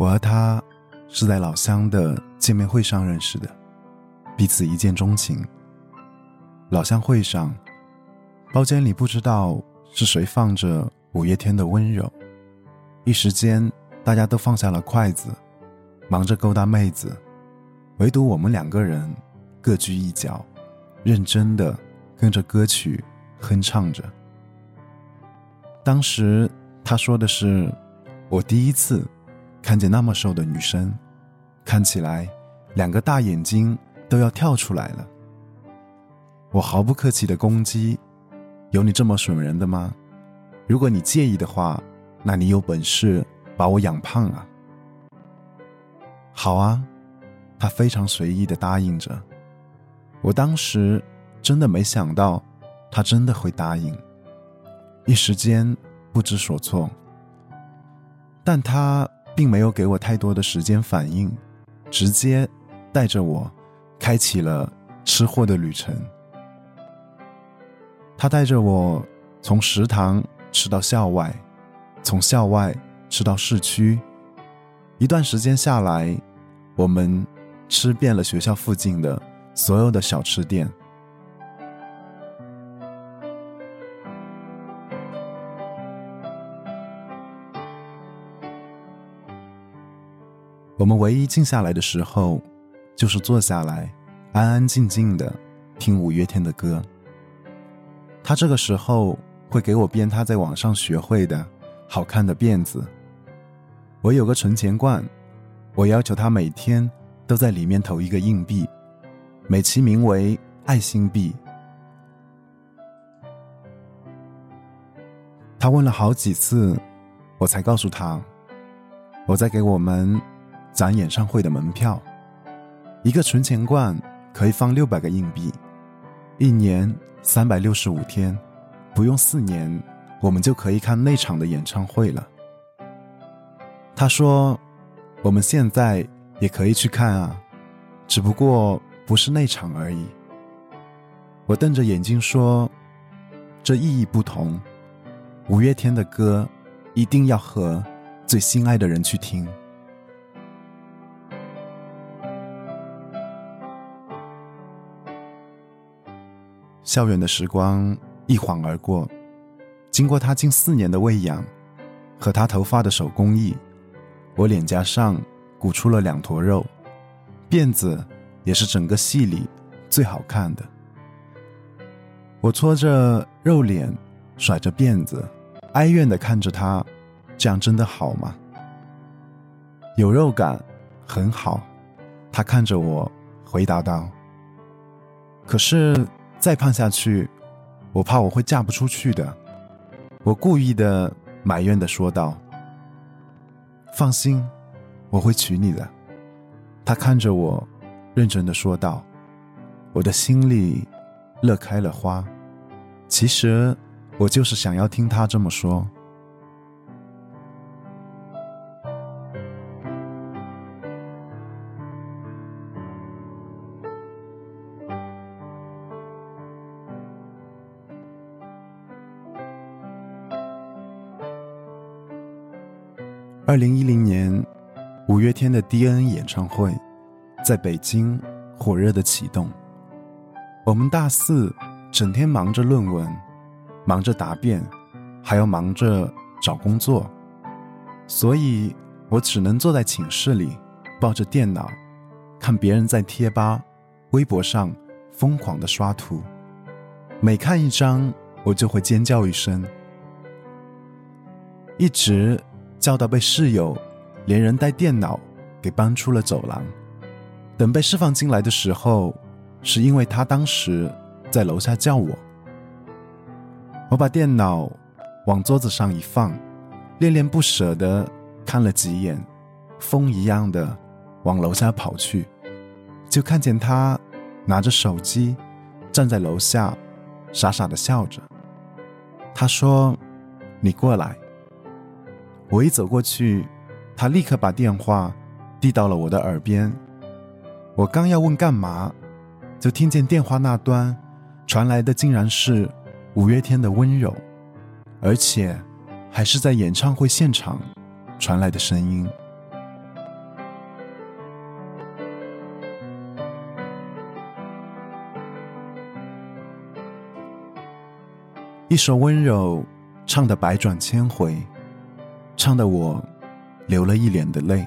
我和他是在老乡的见面会上认识的，彼此一见钟情。老乡会上，包间里不知道是谁放着五月天的温柔，一时间大家都放下了筷子，忙着勾搭妹子，唯独我们两个人各居一角，认真的跟着歌曲哼唱着。当时他说的是：“我第一次看见那么瘦的女生，看起来两个大眼睛都要跳出来了。”我毫不客气的攻击：“有你这么损人的吗？如果你介意的话，那你有本事把我养胖啊！”好啊，他非常随意的答应着。我当时真的没想到，他真的会答应。一时间不知所措，但他并没有给我太多的时间反应，直接带着我开启了吃货的旅程。他带着我从食堂吃到校外，从校外吃到市区，一段时间下来，我们吃遍了学校附近的所有的小吃店。我们唯一静下来的时候，就是坐下来，安安静静的听五月天的歌。他这个时候会给我编他在网上学会的好看的辫子。我有个存钱罐，我要求他每天都在里面投一个硬币，美其名为爱心币。他问了好几次，我才告诉他，我在给我们。攒演唱会的门票，一个存钱罐可以放六百个硬币，一年三百六十五天，不用四年，我们就可以看那场的演唱会了。他说：“我们现在也可以去看啊，只不过不是那场而已。”我瞪着眼睛说：“这意义不同，五月天的歌一定要和最心爱的人去听。”校园的时光一晃而过，经过他近四年的喂养，和他头发的手工艺，我脸颊上鼓出了两坨肉，辫子也是整个戏里最好看的。我搓着肉脸，甩着辫子，哀怨的看着他，这样真的好吗？有肉感，很好。他看着我，回答道：“可是。”再胖下去，我怕我会嫁不出去的。我故意的埋怨的说道：“放心，我会娶你的。”他看着我，认真的说道：“我的心里乐开了花。”其实，我就是想要听他这么说。二零一零年，五月天的 D.N 演唱会在北京火热的启动。我们大四整天忙着论文，忙着答辩，还要忙着找工作，所以我只能坐在寝室里，抱着电脑，看别人在贴吧、微博上疯狂的刷图。每看一张，我就会尖叫一声，一直。叫到被室友连人带电脑给搬出了走廊。等被释放进来的时候，是因为他当时在楼下叫我。我把电脑往桌子上一放，恋恋不舍的看了几眼，风一样的往楼下跑去，就看见他拿着手机站在楼下，傻傻的笑着。他说：“你过来。”我一走过去他立刻把电话递到了我的耳边我刚要问干嘛就听见电话那端传来的竟然是五月天的温柔而且还是在演唱会现场传来的声音。一首温柔唱的百转千回。唱的我流了一脸的泪。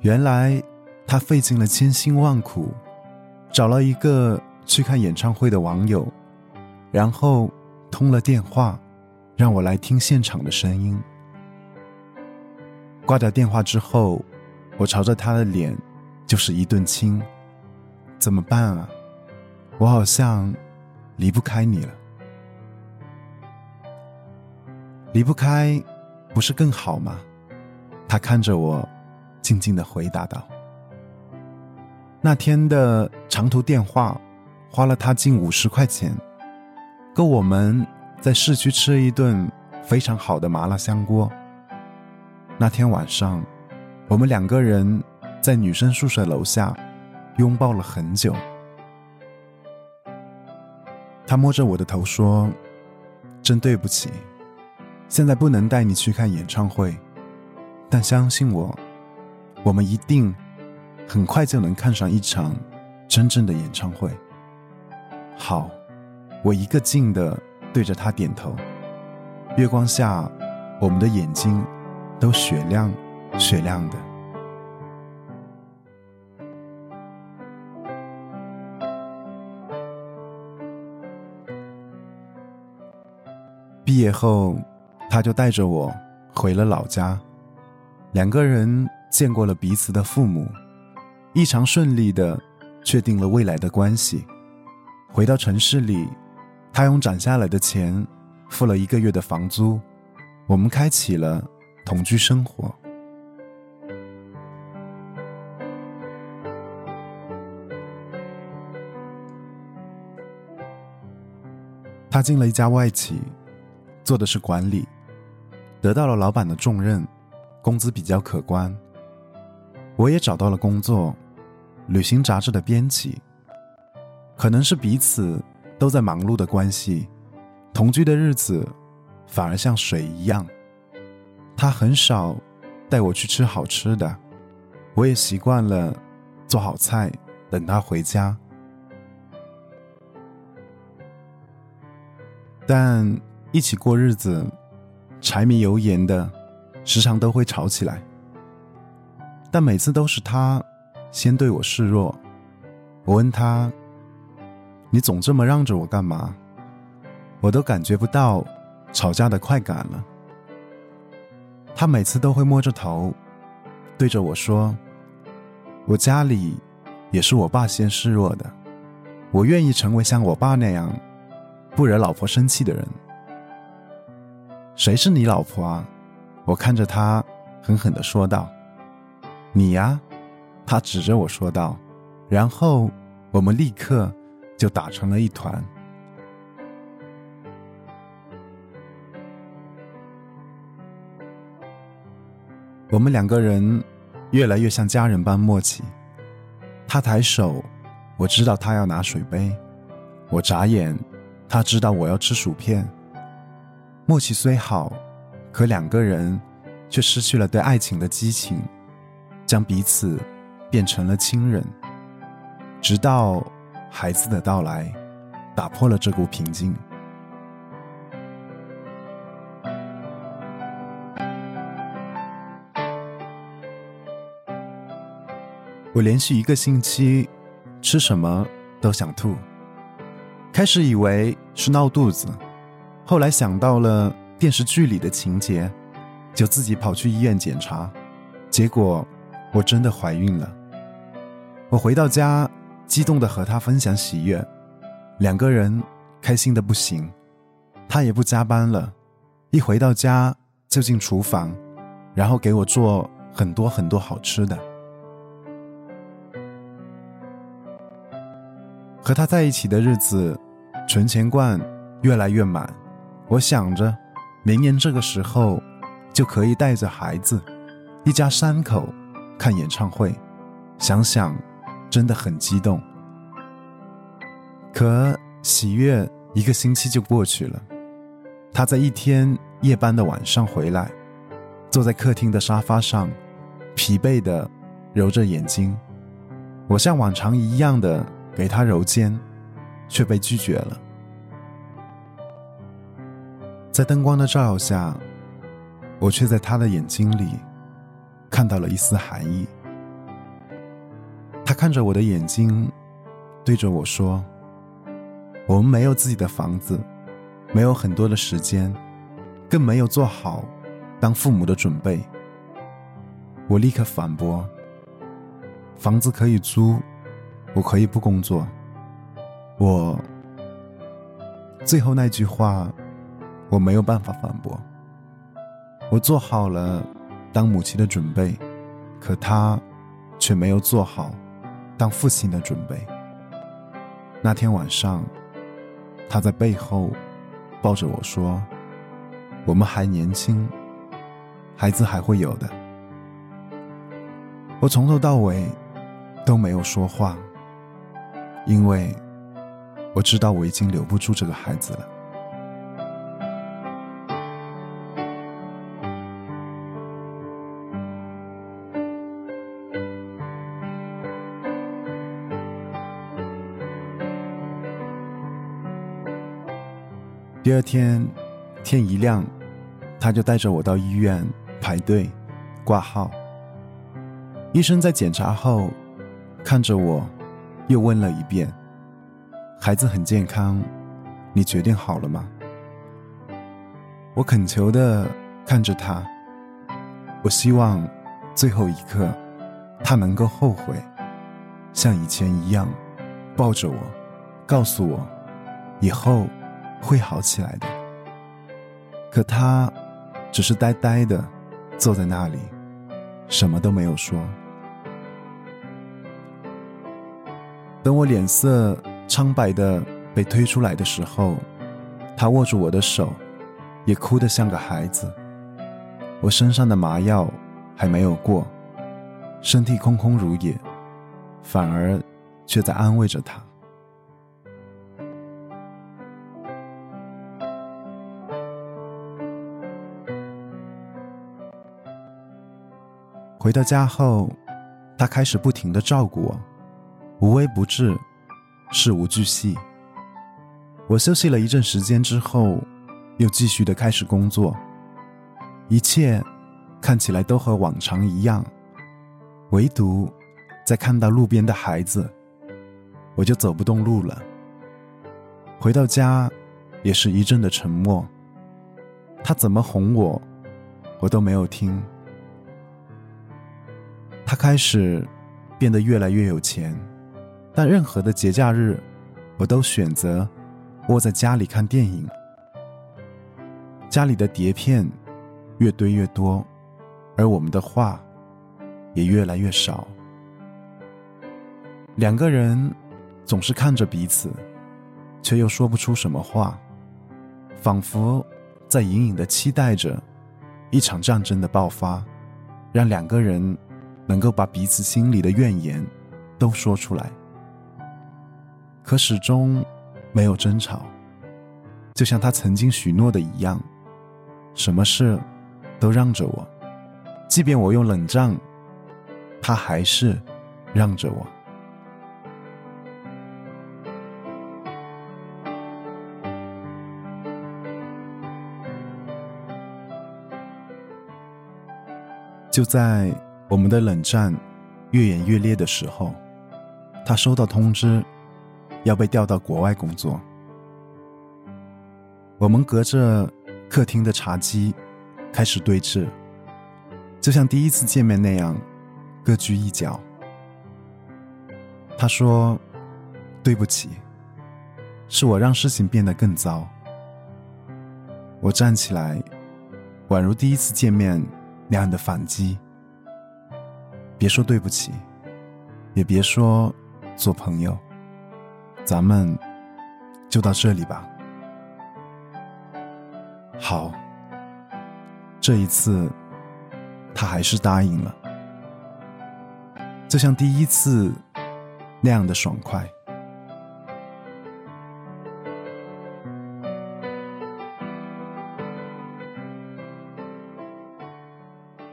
原来他费尽了千辛万苦，找了一个去看演唱会的网友，然后通了电话，让我来听现场的声音。挂掉电话之后，我朝着他的脸就是一顿亲。怎么办啊？我好像离不开你了。离不开，不是更好吗？他看着我，静静的回答道：“那天的长途电话，花了他近五十块钱，够我们在市区吃一顿非常好的麻辣香锅。那天晚上，我们两个人在女生宿舍楼下拥抱了很久。他摸着我的头说：‘真对不起。’”现在不能带你去看演唱会，但相信我，我们一定很快就能看上一场真正的演唱会。好，我一个劲的对着他点头。月光下，我们的眼睛都雪亮雪亮的。毕业后。他就带着我回了老家，两个人见过了彼此的父母，异常顺利的确定了未来的关系。回到城市里，他用攒下来的钱付了一个月的房租，我们开启了同居生活。他进了一家外企，做的是管理。得到了老板的重任，工资比较可观。我也找到了工作，旅行杂志的编辑。可能是彼此都在忙碌的关系，同居的日子反而像水一样。他很少带我去吃好吃的，我也习惯了做好菜等他回家。但一起过日子。柴米油盐的，时常都会吵起来，但每次都是他先对我示弱。我问他：“你总这么让着我干嘛？”我都感觉不到吵架的快感了。他每次都会摸着头，对着我说：“我家里也是我爸先示弱的，我愿意成为像我爸那样不惹老婆生气的人。”谁是你老婆啊？我看着他，狠狠的说道：“你呀。”他指着我说道，然后我们立刻就打成了一团。我们两个人越来越像家人般默契。他抬手，我知道他要拿水杯；我眨眼，他知道我要吃薯片。默契虽好，可两个人却失去了对爱情的激情，将彼此变成了亲人。直到孩子的到来，打破了这股平静。我连续一个星期吃什么都想吐，开始以为是闹肚子。后来想到了电视剧里的情节，就自己跑去医院检查，结果我真的怀孕了。我回到家，激动的和他分享喜悦，两个人开心的不行。他也不加班了，一回到家就进厨房，然后给我做很多很多好吃的。和他在一起的日子，存钱罐越来越满。我想着，明年这个时候就可以带着孩子，一家三口看演唱会。想想，真的很激动。可喜悦一个星期就过去了。他在一天夜班的晚上回来，坐在客厅的沙发上，疲惫的揉着眼睛。我像往常一样的给他揉肩，却被拒绝了。在灯光的照耀下，我却在他的眼睛里看到了一丝寒意。他看着我的眼睛，对着我说：“我们没有自己的房子，没有很多的时间，更没有做好当父母的准备。”我立刻反驳：“房子可以租，我可以不工作。”我最后那句话。我没有办法反驳。我做好了当母亲的准备，可他却没有做好当父亲的准备。那天晚上，他在背后抱着我说：“我们还年轻，孩子还会有的。”我从头到尾都没有说话，因为我知道我已经留不住这个孩子了。第二天，天一亮，他就带着我到医院排队挂号。医生在检查后，看着我，又问了一遍：“孩子很健康，你决定好了吗？”我恳求的看着他，我希望最后一刻，他能够后悔，像以前一样，抱着我，告诉我，以后。会好起来的。可他只是呆呆的坐在那里，什么都没有说。等我脸色苍白的被推出来的时候，他握住我的手，也哭得像个孩子。我身上的麻药还没有过，身体空空如也，反而却在安慰着他。回到家后，他开始不停的照顾我，无微不至，事无巨细。我休息了一阵时间之后，又继续的开始工作，一切看起来都和往常一样，唯独在看到路边的孩子，我就走不动路了。回到家，也是一阵的沉默。他怎么哄我，我都没有听。开始变得越来越有钱，但任何的节假日，我都选择窝在家里看电影。家里的碟片越堆越多，而我们的话也越来越少。两个人总是看着彼此，却又说不出什么话，仿佛在隐隐的期待着一场战争的爆发，让两个人。能够把彼此心里的怨言都说出来，可始终没有争吵，就像他曾经许诺的一样，什么事都让着我，即便我用冷战，他还是让着我。就在。我们的冷战越演越烈的时候，他收到通知，要被调到国外工作。我们隔着客厅的茶几开始对峙，就像第一次见面那样，各居一角。他说：“对不起，是我让事情变得更糟。”我站起来，宛如第一次见面那样的反击。别说对不起，也别说做朋友，咱们就到这里吧。好，这一次他还是答应了，就像第一次那样的爽快。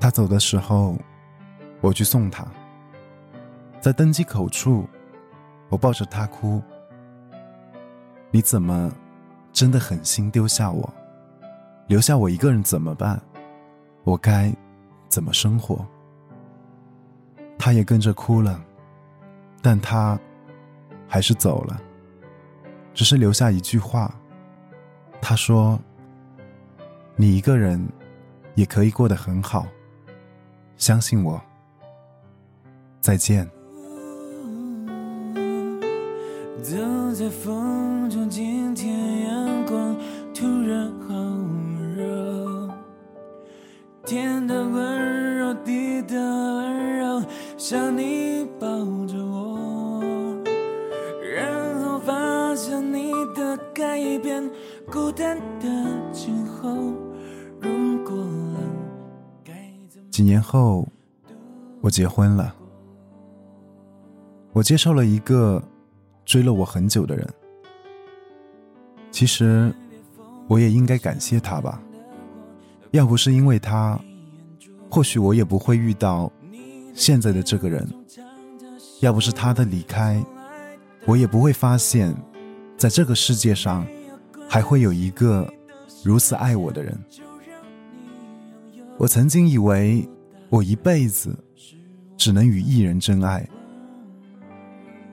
他走的时候。我去送他，在登机口处，我抱着他哭。你怎么真的狠心丢下我？留下我一个人怎么办？我该怎么生活？他也跟着哭了，但他还是走了，只是留下一句话。他说：“你一个人也可以过得很好，相信我。”再见。走在风中，今天阳光突然好热，天的温柔，地的温柔，像你抱着我，然后发现你的改变，孤单的今后，如果该怎么几年后，我结婚了。我接受了一个追了我很久的人。其实，我也应该感谢他吧。要不是因为他，或许我也不会遇到现在的这个人。要不是他的离开，我也不会发现，在这个世界上，还会有一个如此爱我的人。我曾经以为，我一辈子只能与一人真爱。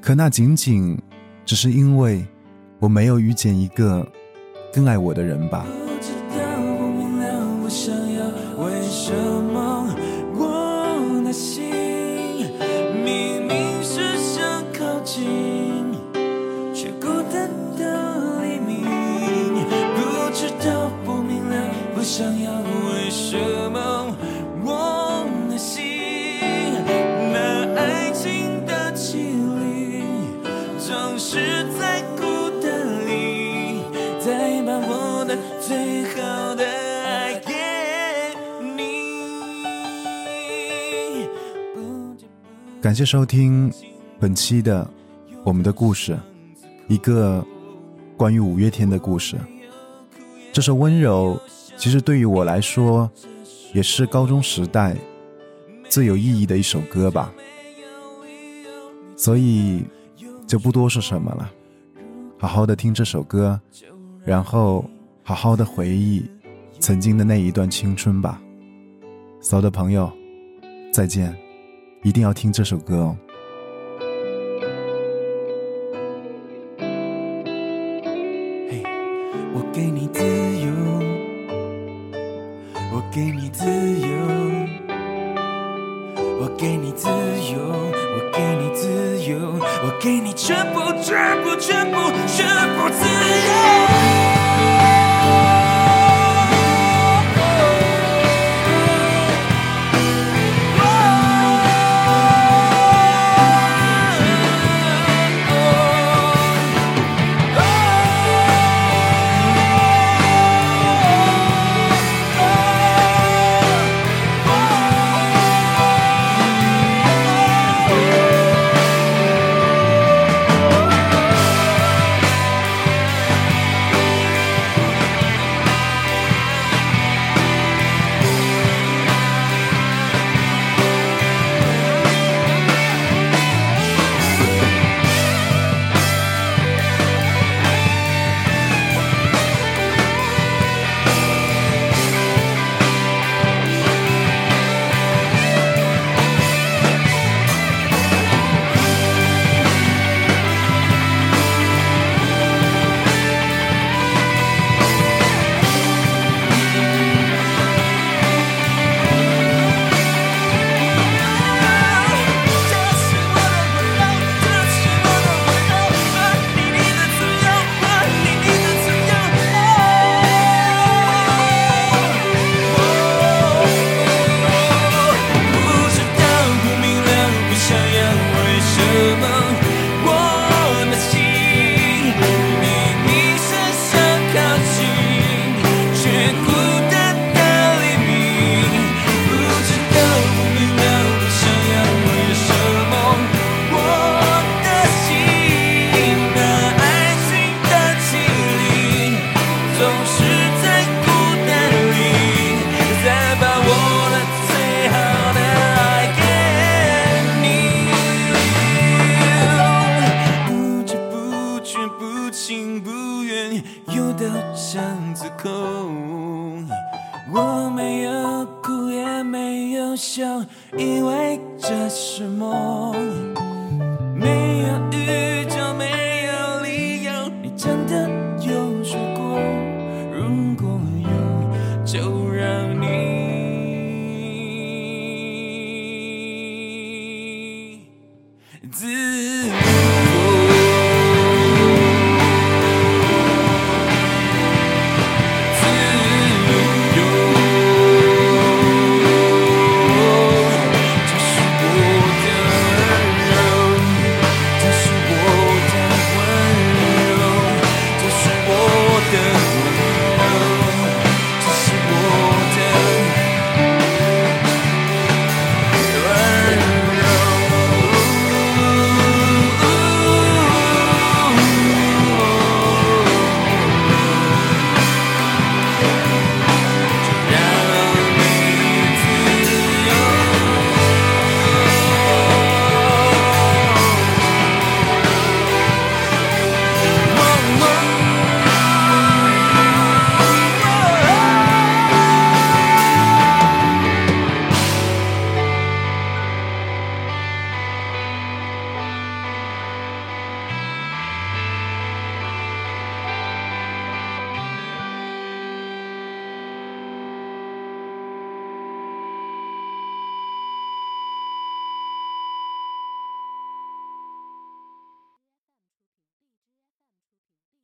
可那仅仅只是因为我没有遇见一个更爱我的人吧。感谢收听本期的《我们的故事》，一个关于五月天的故事。这首《温柔》其实对于我来说，也是高中时代最有意义的一首歌吧。所以就不多说什么了，好好的听这首歌，然后好好的回忆曾经的那一段青春吧。所有的朋友，再见，一定要听这首歌哦。嘿，我给你自由，我给你自由，我给你自由，我给你自由，我给你全部，全部，全部，全部自由。